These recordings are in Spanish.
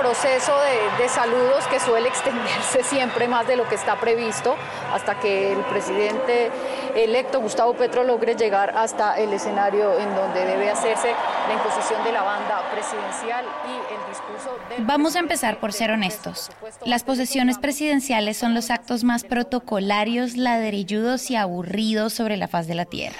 proceso de, de, saludos que suele extenderse siempre más de lo que está previsto hasta que el presidente electo Gustavo Petro logre llegar hasta el escenario en donde debe hacerse la imposición de la banda presidencial y el discurso del Vamos a empezar por ser honestos. Las posesiones presidenciales son los actos más protocolarios, ladrilludos y aburridos sobre la faz de la tierra.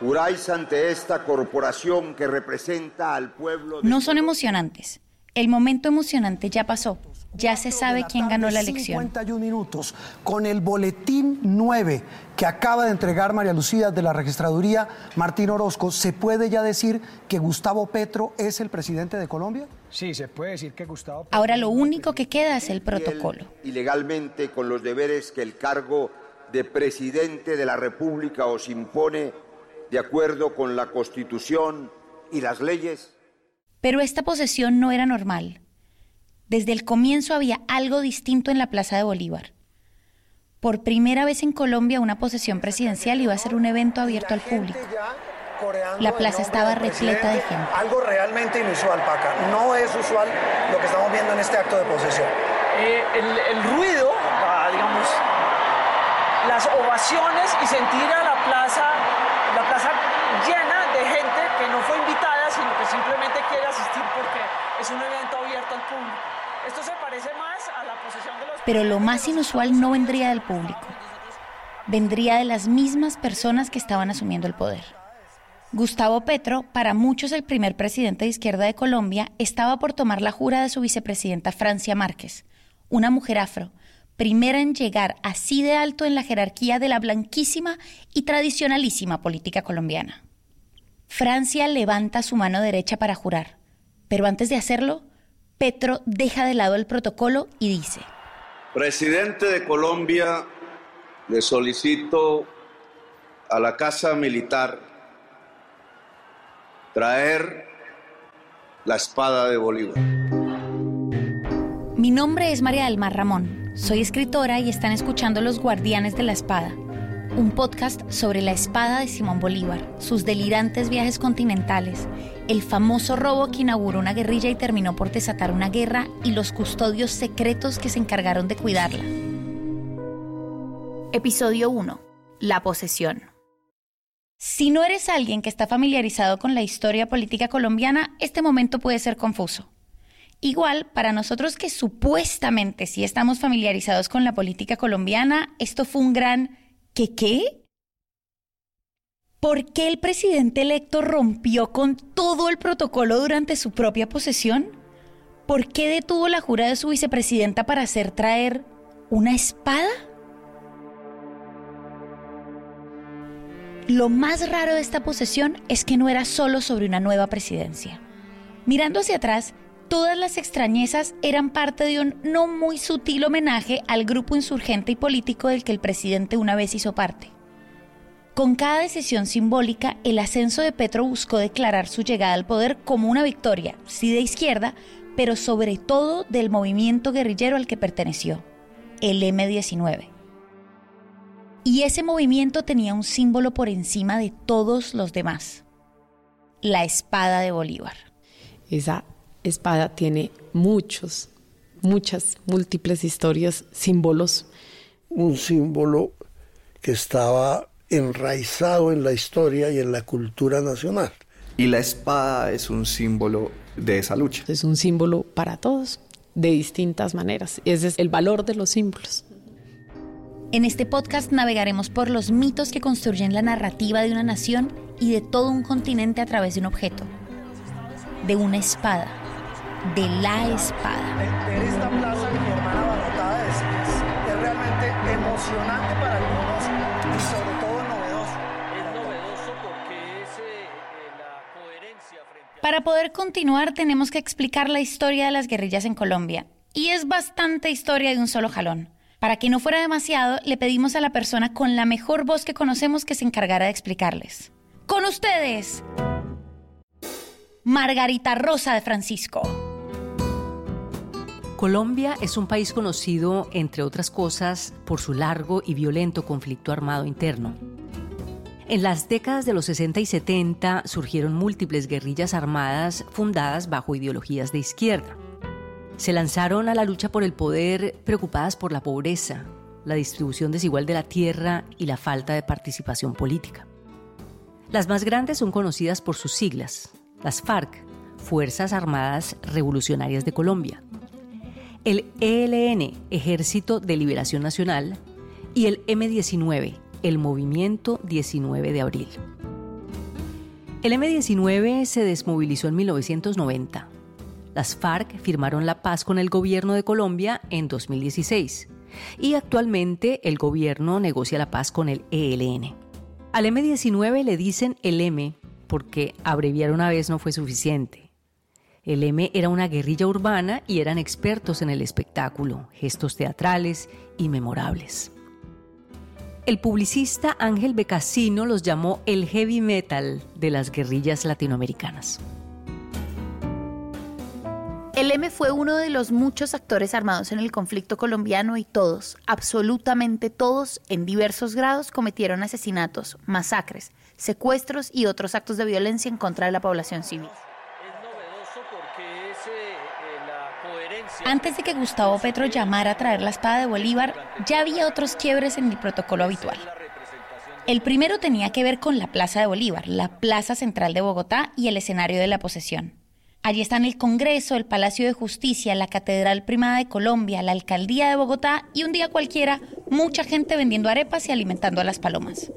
Juráis ante esta corporación que representa al pueblo. No son emocionantes. El momento emocionante ya pasó. Ya se sabe quién ganó la elección. 51 minutos con el boletín 9 que acaba de entregar María Lucía de la registraduría Martín Orozco. ¿Se puede ya decir que Gustavo Petro es el presidente de Colombia? Sí, se puede decir que Gustavo. Petro Ahora lo único que queda es el protocolo. Y legalmente con los deberes que el cargo de presidente de la República os impone de acuerdo con la Constitución y las leyes. Pero esta posesión no era normal. Desde el comienzo había algo distinto en la Plaza de Bolívar. Por primera vez en Colombia una posesión presidencial iba a ser un evento abierto al público. La plaza estaba repleta de gente. Algo realmente inusual, Paca. No es usual lo que estamos viendo en este acto de posesión. Eh, el, el, ruido, digamos, las ovaciones y sentir a la plaza, la plaza llena de gente que no fue invitada, sino que simplemente quiere asistir porque es un evento abierto al público. Esto se parece más a la posesión de los... Pero lo más inusual no vendría del público. Vendría de las mismas personas que estaban asumiendo el poder. Gustavo Petro, para muchos el primer presidente de izquierda de Colombia, estaba por tomar la jura de su vicepresidenta Francia Márquez, una mujer afro, primera en llegar así de alto en la jerarquía de la blanquísima y tradicionalísima política colombiana. Francia levanta su mano derecha para jurar, pero antes de hacerlo, Petro deja de lado el protocolo y dice, Presidente de Colombia, le solicito a la Casa Militar traer la espada de Bolívar. Mi nombre es María del Mar Ramón, soy escritora y están escuchando Los Guardianes de la Espada, un podcast sobre la espada de Simón Bolívar, sus delirantes viajes continentales, el famoso robo que inauguró una guerrilla y terminó por desatar una guerra y los custodios secretos que se encargaron de cuidarla. Episodio 1. La posesión. Si no eres alguien que está familiarizado con la historia política colombiana, este momento puede ser confuso. Igual, para nosotros que supuestamente sí estamos familiarizados con la política colombiana, esto fue un gran ¿qué qué? ¿Por qué el presidente electo rompió con todo el protocolo durante su propia posesión? ¿Por qué detuvo la jura de su vicepresidenta para hacer traer una espada? Lo más raro de esta posesión es que no era solo sobre una nueva presidencia. Mirando hacia atrás, todas las extrañezas eran parte de un no muy sutil homenaje al grupo insurgente y político del que el presidente una vez hizo parte. Con cada decisión simbólica, el ascenso de Petro buscó declarar su llegada al poder como una victoria, sí de izquierda, pero sobre todo del movimiento guerrillero al que perteneció, el M-19. Y ese movimiento tenía un símbolo por encima de todos los demás, la espada de Bolívar. Esa espada tiene muchos, muchas, múltiples historias, símbolos. Un símbolo que estaba enraizado en la historia y en la cultura nacional. Y la espada es un símbolo de esa lucha. Es un símbolo para todos, de distintas maneras. Ese es el valor de los símbolos. En este podcast navegaremos por los mitos que construyen la narrativa de una nación y de todo un continente a través de un objeto, de una espada, de la espada. Ver esta plaza mi hermana abarrotada es, es, es realmente emocionante para algunos y sobre todo novedoso. Es novedoso porque es eh, la coherencia frente a... Para poder continuar tenemos que explicar la historia de las guerrillas en Colombia. Y es bastante historia de un solo jalón. Para que no fuera demasiado, le pedimos a la persona con la mejor voz que conocemos que se encargara de explicarles. Con ustedes, Margarita Rosa de Francisco. Colombia es un país conocido, entre otras cosas, por su largo y violento conflicto armado interno. En las décadas de los 60 y 70 surgieron múltiples guerrillas armadas fundadas bajo ideologías de izquierda. Se lanzaron a la lucha por el poder preocupadas por la pobreza, la distribución desigual de la tierra y la falta de participación política. Las más grandes son conocidas por sus siglas, las FARC, Fuerzas Armadas Revolucionarias de Colombia, el ELN, Ejército de Liberación Nacional, y el M19, el Movimiento 19 de Abril. El M19 se desmovilizó en 1990. Las FARC firmaron la paz con el gobierno de Colombia en 2016 y actualmente el gobierno negocia la paz con el ELN. Al M19 le dicen el M porque abreviar una vez no fue suficiente. El M era una guerrilla urbana y eran expertos en el espectáculo, gestos teatrales y memorables. El publicista Ángel Becasino los llamó el heavy metal de las guerrillas latinoamericanas. El M fue uno de los muchos actores armados en el conflicto colombiano y todos, absolutamente todos, en diversos grados cometieron asesinatos, masacres, secuestros y otros actos de violencia en contra de la población civil. Antes de que Gustavo Petro llamara a traer la espada de Bolívar, ya había otros quiebres en el protocolo habitual. El primero tenía que ver con la Plaza de Bolívar, la plaza central de Bogotá y el escenario de la posesión. Allí están el Congreso, el Palacio de Justicia, la Catedral Primada de Colombia, la Alcaldía de Bogotá y un día cualquiera mucha gente vendiendo arepas y alimentando a las palomas.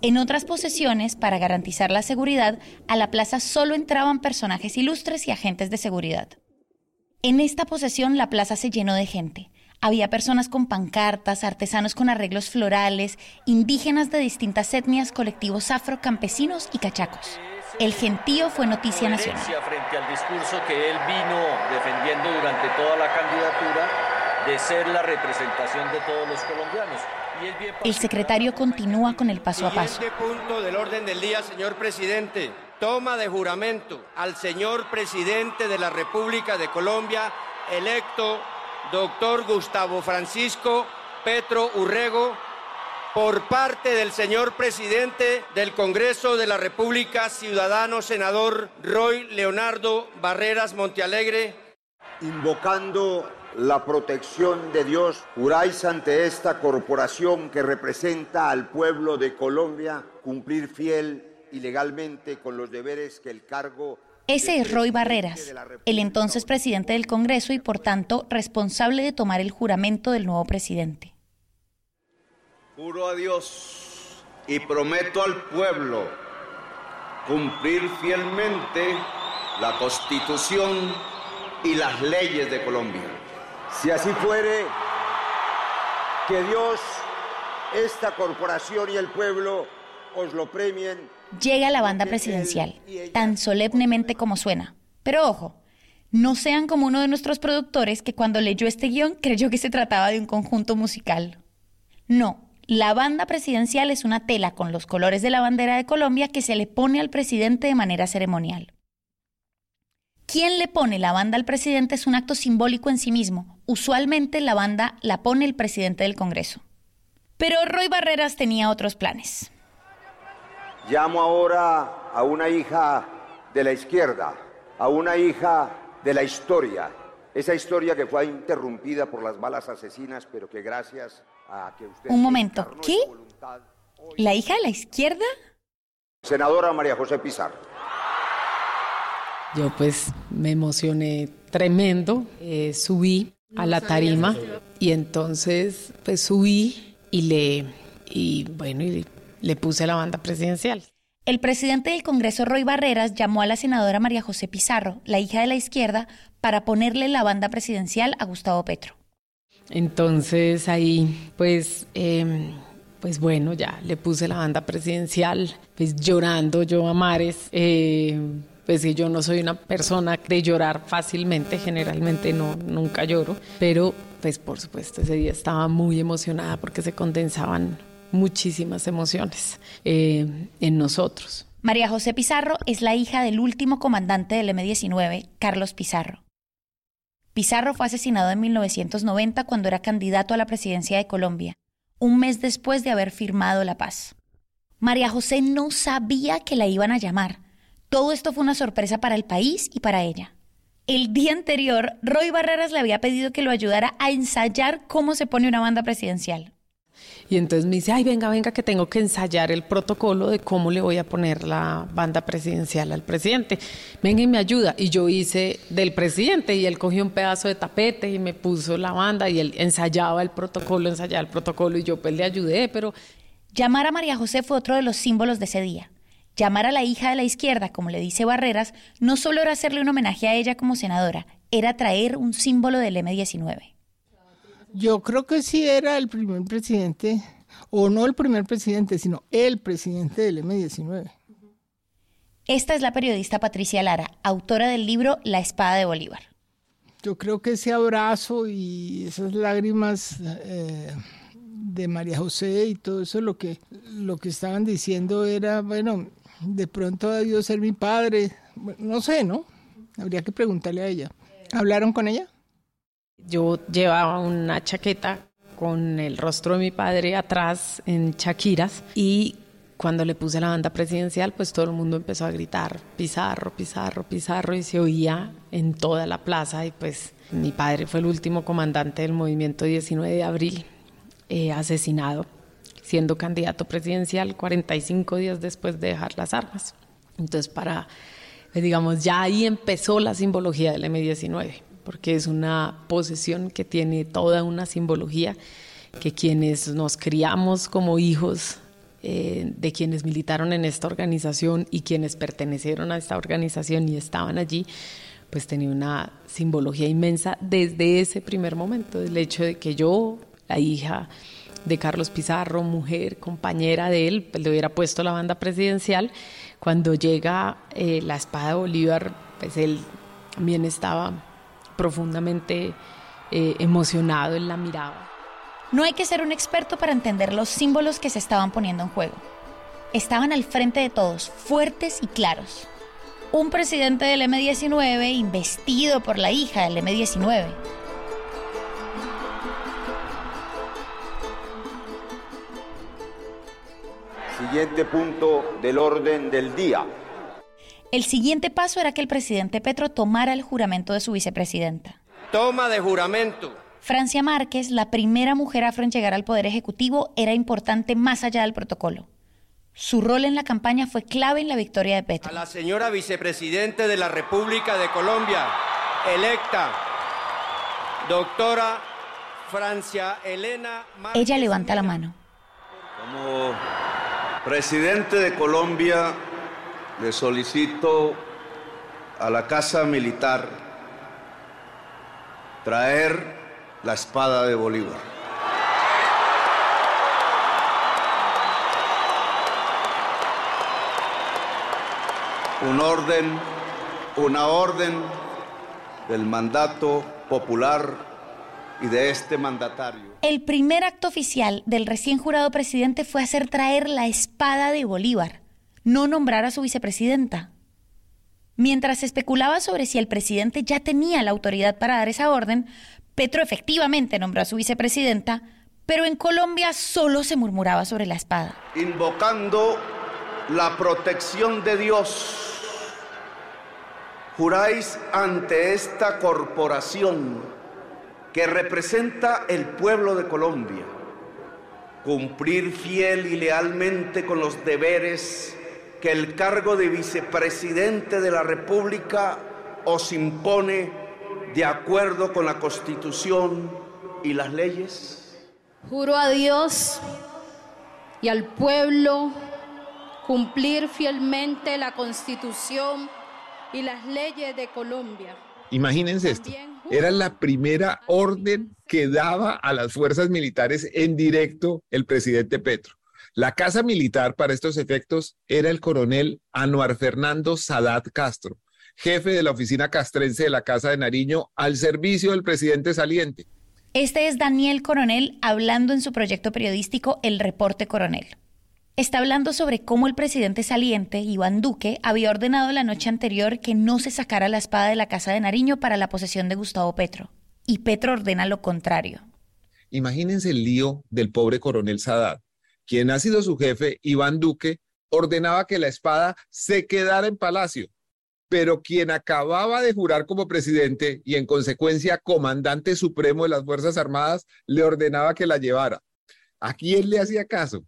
En otras posesiones, para garantizar la seguridad, a la plaza solo entraban personajes ilustres y agentes de seguridad. En esta posesión la plaza se llenó de gente. Había personas con pancartas, artesanos con arreglos florales, indígenas de distintas etnias, colectivos afro, campesinos y cachacos. El gentío fue noticia nacional. Frente al discurso que él vino defendiendo durante toda la candidatura de ser la representación de todos los colombianos. El secretario continúa con el paso a paso. punto del orden del día, señor presidente. Toma de juramento al señor presidente de la República de Colombia, electo doctor Gustavo Francisco Petro Urrego, por parte del señor presidente del Congreso de la República, ciudadano senador Roy Leonardo Barreras Montealegre. Invocando la protección de Dios, juráis ante esta corporación que representa al pueblo de Colombia cumplir fiel y legalmente con los deberes que el cargo ese es Roy Barreras, el entonces presidente del Congreso y por tanto responsable de tomar el juramento del nuevo presidente. Juro a Dios y prometo al pueblo cumplir fielmente la Constitución y las leyes de Colombia. Si así fuere, que Dios, esta corporación y el pueblo os lo premien. Llega la banda presidencial, tan solemnemente como suena. Pero ojo, no sean como uno de nuestros productores que cuando leyó este guion creyó que se trataba de un conjunto musical. No, la banda presidencial es una tela con los colores de la bandera de Colombia que se le pone al presidente de manera ceremonial. Quien le pone la banda al presidente es un acto simbólico en sí mismo. Usualmente la banda la pone el presidente del Congreso. Pero Roy Barreras tenía otros planes. Llamo ahora a una hija de la izquierda, a una hija de la historia, esa historia que fue interrumpida por las balas asesinas, pero que gracias un momento, ¿qué? ¿La hija de la izquierda? Senadora María José Pizarro. Yo pues me emocioné tremendo, eh, subí a la tarima y entonces pues subí y le, y bueno, y le puse la banda presidencial. El presidente del Congreso, Roy Barreras, llamó a la senadora María José Pizarro, la hija de la izquierda, para ponerle la banda presidencial a Gustavo Petro. Entonces ahí, pues, em, pues bueno, ya le puse la banda presidencial, pues llorando yo a mares. Eh, pues que yo no soy una persona de llorar fácilmente, generalmente no, nunca lloro, pero pues por supuesto ese día estaba muy emocionada porque se condensaban muchísimas emociones eh, en nosotros. María José Pizarro es la hija del último comandante del M-19, Carlos Pizarro. Pizarro fue asesinado en 1990 cuando era candidato a la presidencia de Colombia, un mes después de haber firmado la paz. María José no sabía que la iban a llamar. Todo esto fue una sorpresa para el país y para ella. el día anterior, Roy Barreras le había pedido que lo ayudara a ensayar cómo se pone una banda presidencial. Y entonces me dice, ay, venga, venga, que tengo que ensayar el protocolo de cómo le voy a poner la banda presidencial al presidente. Venga y me ayuda. Y yo hice del presidente y él cogió un pedazo de tapete y me puso la banda y él ensayaba el protocolo, ensayaba el protocolo y yo pues le ayudé, pero... Llamar a María José fue otro de los símbolos de ese día. Llamar a la hija de la izquierda, como le dice Barreras, no solo era hacerle un homenaje a ella como senadora, era traer un símbolo del M19. Yo creo que sí era el primer presidente, o no el primer presidente, sino el presidente del M-19. Esta es la periodista Patricia Lara, autora del libro La espada de Bolívar. Yo creo que ese abrazo y esas lágrimas eh, de María José y todo eso, lo que, lo que estaban diciendo era, bueno, de pronto ha debido ser mi padre, no sé, ¿no? Habría que preguntarle a ella. ¿Hablaron con ella? Yo llevaba una chaqueta con el rostro de mi padre atrás en Chaquiras y cuando le puse la banda presidencial, pues todo el mundo empezó a gritar Pizarro, Pizarro, Pizarro y se oía en toda la plaza y pues mi padre fue el último comandante del movimiento 19 de abril eh, asesinado siendo candidato presidencial 45 días después de dejar las armas. Entonces para, pues, digamos, ya ahí empezó la simbología del M19 porque es una posesión que tiene toda una simbología que quienes nos criamos como hijos eh, de quienes militaron en esta organización y quienes pertenecieron a esta organización y estaban allí, pues tenía una simbología inmensa desde ese primer momento, del hecho de que yo, la hija de Carlos Pizarro, mujer, compañera de él, pues le hubiera puesto la banda presidencial. Cuando llega eh, la espada de Bolívar, pues él también estaba profundamente eh, emocionado, en la mirada. No hay que ser un experto para entender los símbolos que se estaban poniendo en juego. Estaban al frente de todos, fuertes y claros. Un presidente del M-19 investido por la hija del M-19. Siguiente punto del orden del día. El siguiente paso era que el presidente Petro tomara el juramento de su vicepresidenta. Toma de juramento. Francia Márquez, la primera mujer afro en llegar al Poder Ejecutivo, era importante más allá del protocolo. Su rol en la campaña fue clave en la victoria de Petro. A la señora vicepresidente de la República de Colombia, electa, doctora Francia Elena Márquez Ella levanta la mano. Como presidente de Colombia, le solicito a la Casa Militar traer la espada de Bolívar. Un orden, una orden del mandato popular y de este mandatario. El primer acto oficial del recién jurado presidente fue hacer traer la espada de Bolívar no nombrar a su vicepresidenta. Mientras especulaba sobre si el presidente ya tenía la autoridad para dar esa orden, Petro efectivamente nombró a su vicepresidenta, pero en Colombia solo se murmuraba sobre la espada. Invocando la protección de Dios, juráis ante esta corporación que representa el pueblo de Colombia, cumplir fiel y lealmente con los deberes que el cargo de vicepresidente de la República os impone de acuerdo con la Constitución y las leyes? Juro a Dios y al pueblo cumplir fielmente la Constitución y las leyes de Colombia. Imagínense esto, era la primera orden que daba a las fuerzas militares en directo el presidente Petro. La casa militar para estos efectos era el coronel Anuar Fernando Sadat Castro, jefe de la oficina castrense de la Casa de Nariño al servicio del presidente saliente. Este es Daniel Coronel hablando en su proyecto periodístico El Reporte Coronel. Está hablando sobre cómo el presidente saliente, Iván Duque, había ordenado la noche anterior que no se sacara la espada de la Casa de Nariño para la posesión de Gustavo Petro. Y Petro ordena lo contrario. Imagínense el lío del pobre coronel Sadat quien ha sido su jefe, Iván Duque, ordenaba que la espada se quedara en palacio, pero quien acababa de jurar como presidente y en consecuencia comandante supremo de las Fuerzas Armadas le ordenaba que la llevara. ¿A quién le hacía caso?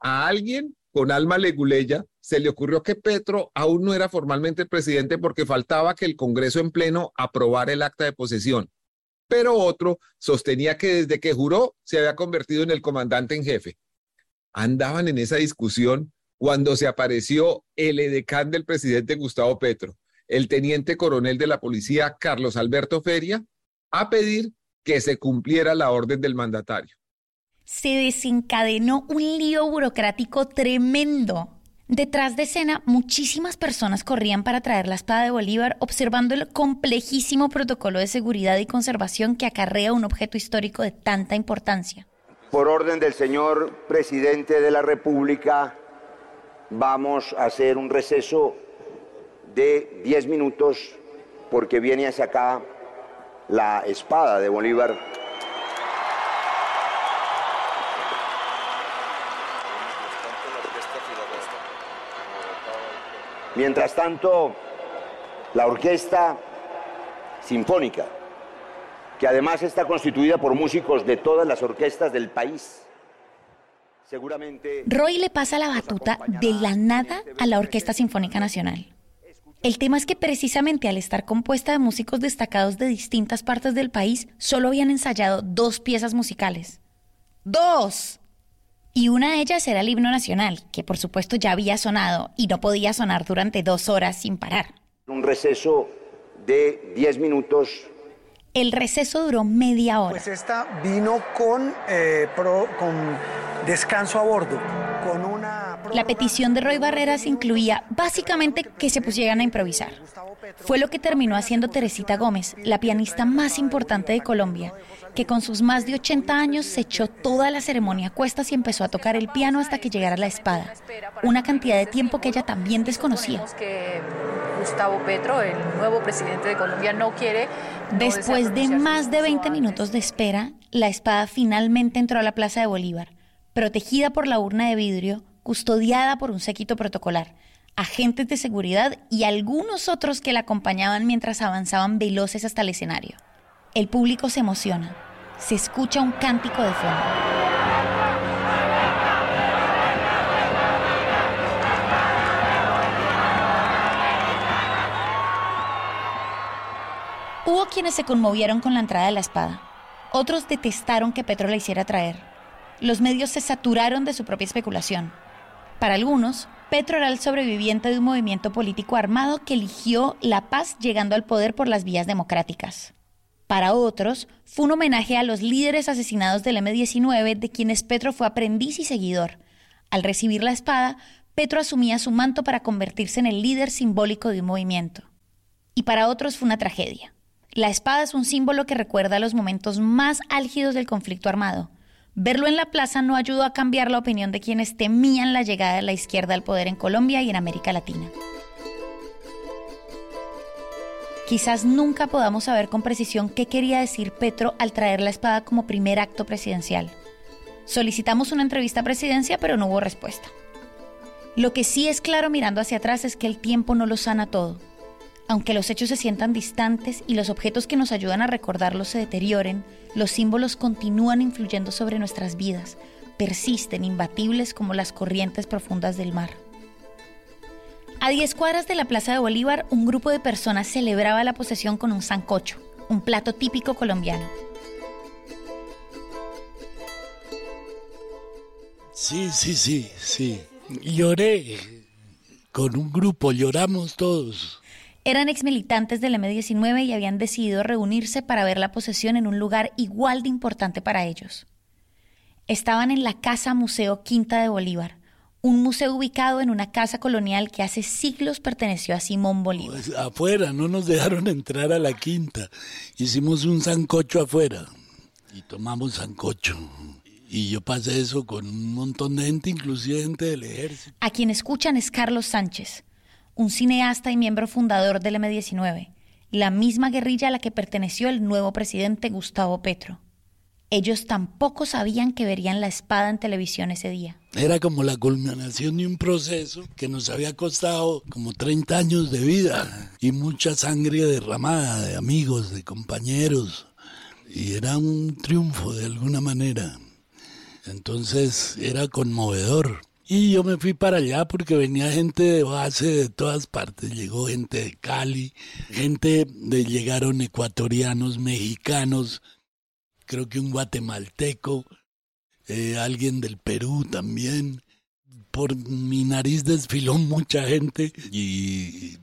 A alguien con alma leguleya se le ocurrió que Petro aún no era formalmente presidente porque faltaba que el Congreso en pleno aprobara el acta de posesión. Pero otro sostenía que desde que juró se había convertido en el comandante en jefe. Andaban en esa discusión cuando se apareció el edecán del presidente Gustavo Petro, el teniente coronel de la policía Carlos Alberto Feria, a pedir que se cumpliera la orden del mandatario. Se desencadenó un lío burocrático tremendo. Detrás de escena, muchísimas personas corrían para traer la espada de Bolívar, observando el complejísimo protocolo de seguridad y conservación que acarrea un objeto histórico de tanta importancia. Por orden del señor presidente de la República, vamos a hacer un receso de 10 minutos porque viene hacia acá la espada de Bolívar. Mientras tanto, la orquesta sinfónica, que además está constituida por músicos de todas las orquestas del país, Roy le pasa la batuta de la nada a la Orquesta Sinfónica Nacional. El tema es que precisamente al estar compuesta de músicos destacados de distintas partes del país, solo habían ensayado dos piezas musicales. ¡Dos! Y una de ellas era el himno nacional, que por supuesto ya había sonado y no podía sonar durante dos horas sin parar. Un receso de 10 minutos el receso duró media hora. Pues esta vino con, eh, con descanso a bordo, con una... La petición de Roy Barreras incluía básicamente que se pusieran a improvisar. Fue lo que terminó haciendo Teresita Gómez, la pianista más importante de Colombia, que con sus más de 80 años se echó toda la ceremonia a cuestas y empezó a tocar el piano hasta que llegara la espada, una cantidad de tiempo que ella también desconocía. Gustavo Petro, el nuevo presidente de Colombia, no quiere... Después de más de 20 minutos de espera, la espada finalmente entró a la Plaza de Bolívar, protegida por la urna de vidrio, custodiada por un séquito protocolar, agentes de seguridad y algunos otros que la acompañaban mientras avanzaban veloces hasta el escenario. El público se emociona. Se escucha un cántico de fondo. Quienes se conmovieron con la entrada de la espada. Otros detestaron que Petro la hiciera traer. Los medios se saturaron de su propia especulación. Para algunos, Petro era el sobreviviente de un movimiento político armado que eligió la paz llegando al poder por las vías democráticas. Para otros, fue un homenaje a los líderes asesinados del M-19 de quienes Petro fue aprendiz y seguidor. Al recibir la espada, Petro asumía su manto para convertirse en el líder simbólico de un movimiento. Y para otros fue una tragedia. La espada es un símbolo que recuerda los momentos más álgidos del conflicto armado. Verlo en la plaza no ayudó a cambiar la opinión de quienes temían la llegada de la izquierda al poder en Colombia y en América Latina. Quizás nunca podamos saber con precisión qué quería decir Petro al traer la espada como primer acto presidencial. Solicitamos una entrevista a presidencia, pero no hubo respuesta. Lo que sí es claro mirando hacia atrás es que el tiempo no lo sana todo aunque los hechos se sientan distantes y los objetos que nos ayudan a recordarlos se deterioren, los símbolos continúan influyendo sobre nuestras vidas, persisten imbatibles como las corrientes profundas del mar. A 10 cuadras de la Plaza de Bolívar, un grupo de personas celebraba la posesión con un sancocho, un plato típico colombiano. Sí, sí, sí, sí. Lloré. Con un grupo lloramos todos. Eran exmilitantes del M-19 y habían decidido reunirse para ver la posesión en un lugar igual de importante para ellos. Estaban en la Casa Museo Quinta de Bolívar, un museo ubicado en una casa colonial que hace siglos perteneció a Simón Bolívar. Pues afuera, no nos dejaron entrar a la quinta. Hicimos un sancocho afuera y tomamos sancocho. Y yo pasé eso con un montón de gente, inclusive gente del ejército. A quien escuchan es Carlos Sánchez, un cineasta y miembro fundador del M-19, la misma guerrilla a la que perteneció el nuevo presidente Gustavo Petro. Ellos tampoco sabían que verían la espada en televisión ese día. Era como la culminación de un proceso que nos había costado como 30 años de vida y mucha sangre derramada de amigos, de compañeros. Y era un triunfo de alguna manera. Entonces era conmovedor. Y yo me fui para allá porque venía gente de base de todas partes. Llegó gente de Cali, gente de llegaron ecuatorianos, mexicanos, creo que un guatemalteco, eh, alguien del Perú también. Por mi nariz desfiló mucha gente y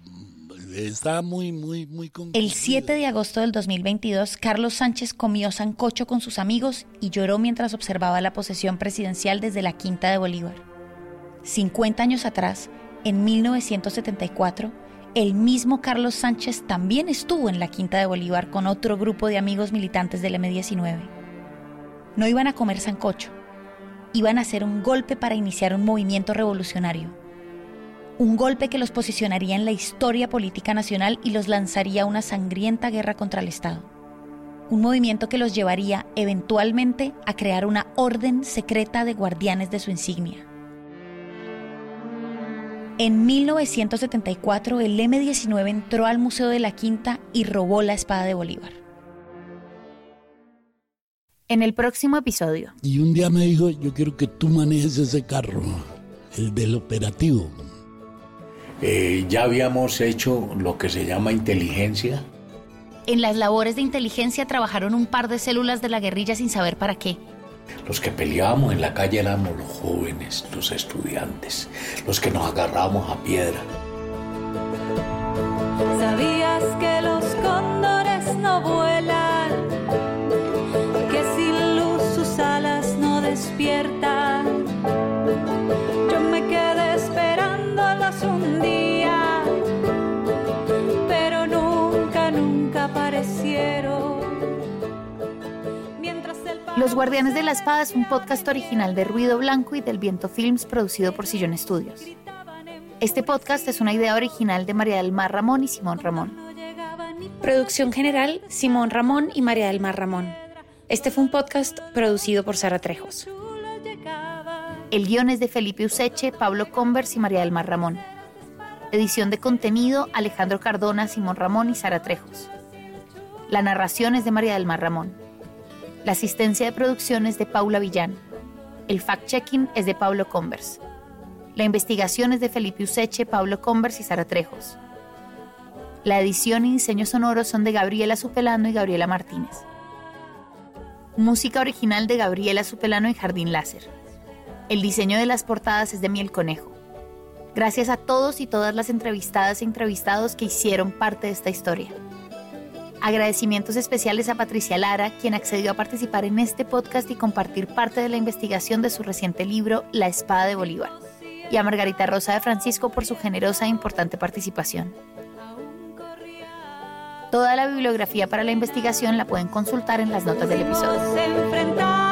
estaba muy, muy, muy El 7 de agosto del 2022, Carlos Sánchez comió sancocho con sus amigos y lloró mientras observaba la posesión presidencial desde la Quinta de Bolívar. 50 años atrás, en 1974, el mismo Carlos Sánchez también estuvo en la Quinta de Bolívar con otro grupo de amigos militantes del M-19. No iban a comer sancocho, iban a hacer un golpe para iniciar un movimiento revolucionario. Un golpe que los posicionaría en la historia política nacional y los lanzaría a una sangrienta guerra contra el Estado. Un movimiento que los llevaría eventualmente a crear una orden secreta de guardianes de su insignia en 1974, el M-19 entró al Museo de la Quinta y robó la espada de Bolívar. En el próximo episodio. Y un día me dijo, yo quiero que tú manejes ese carro, el del operativo. Eh, ya habíamos hecho lo que se llama inteligencia. En las labores de inteligencia trabajaron un par de células de la guerrilla sin saber para qué. Los que peleábamos en la calle éramos los jóvenes, los estudiantes, los que nos agarrábamos a piedra. ¿Sabías que los cóndores no vuelan? Que sin luz sus alas no despiertan. Los Guardianes de la Espada es un podcast original de Ruido Blanco y del Viento Films producido por Sillón Studios. Este podcast es una idea original de María del Mar Ramón y Simón Ramón. Producción general, Simón Ramón y María del Mar Ramón. Este fue un podcast producido por Sara Trejos. El guion es de Felipe Useche, Pablo Converse y María del Mar Ramón. Edición de contenido, Alejandro Cardona, Simón Ramón y Sara Trejos. La narración es de María del Mar Ramón. La asistencia de producción es de Paula Villán. El fact-checking es de Pablo Converse. La investigación es de Felipe Useche, Pablo Converse y Sara Trejos. La edición y diseño sonoro son de Gabriela Supelano y Gabriela Martínez. Música original de Gabriela Supelano y Jardín Láser. El diseño de las portadas es de Miel Conejo. Gracias a todos y todas las entrevistadas e entrevistados que hicieron parte de esta historia. Agradecimientos especiales a Patricia Lara, quien accedió a participar en este podcast y compartir parte de la investigación de su reciente libro La Espada de Bolívar, y a Margarita Rosa de Francisco por su generosa e importante participación. Toda la bibliografía para la investigación la pueden consultar en las notas del episodio.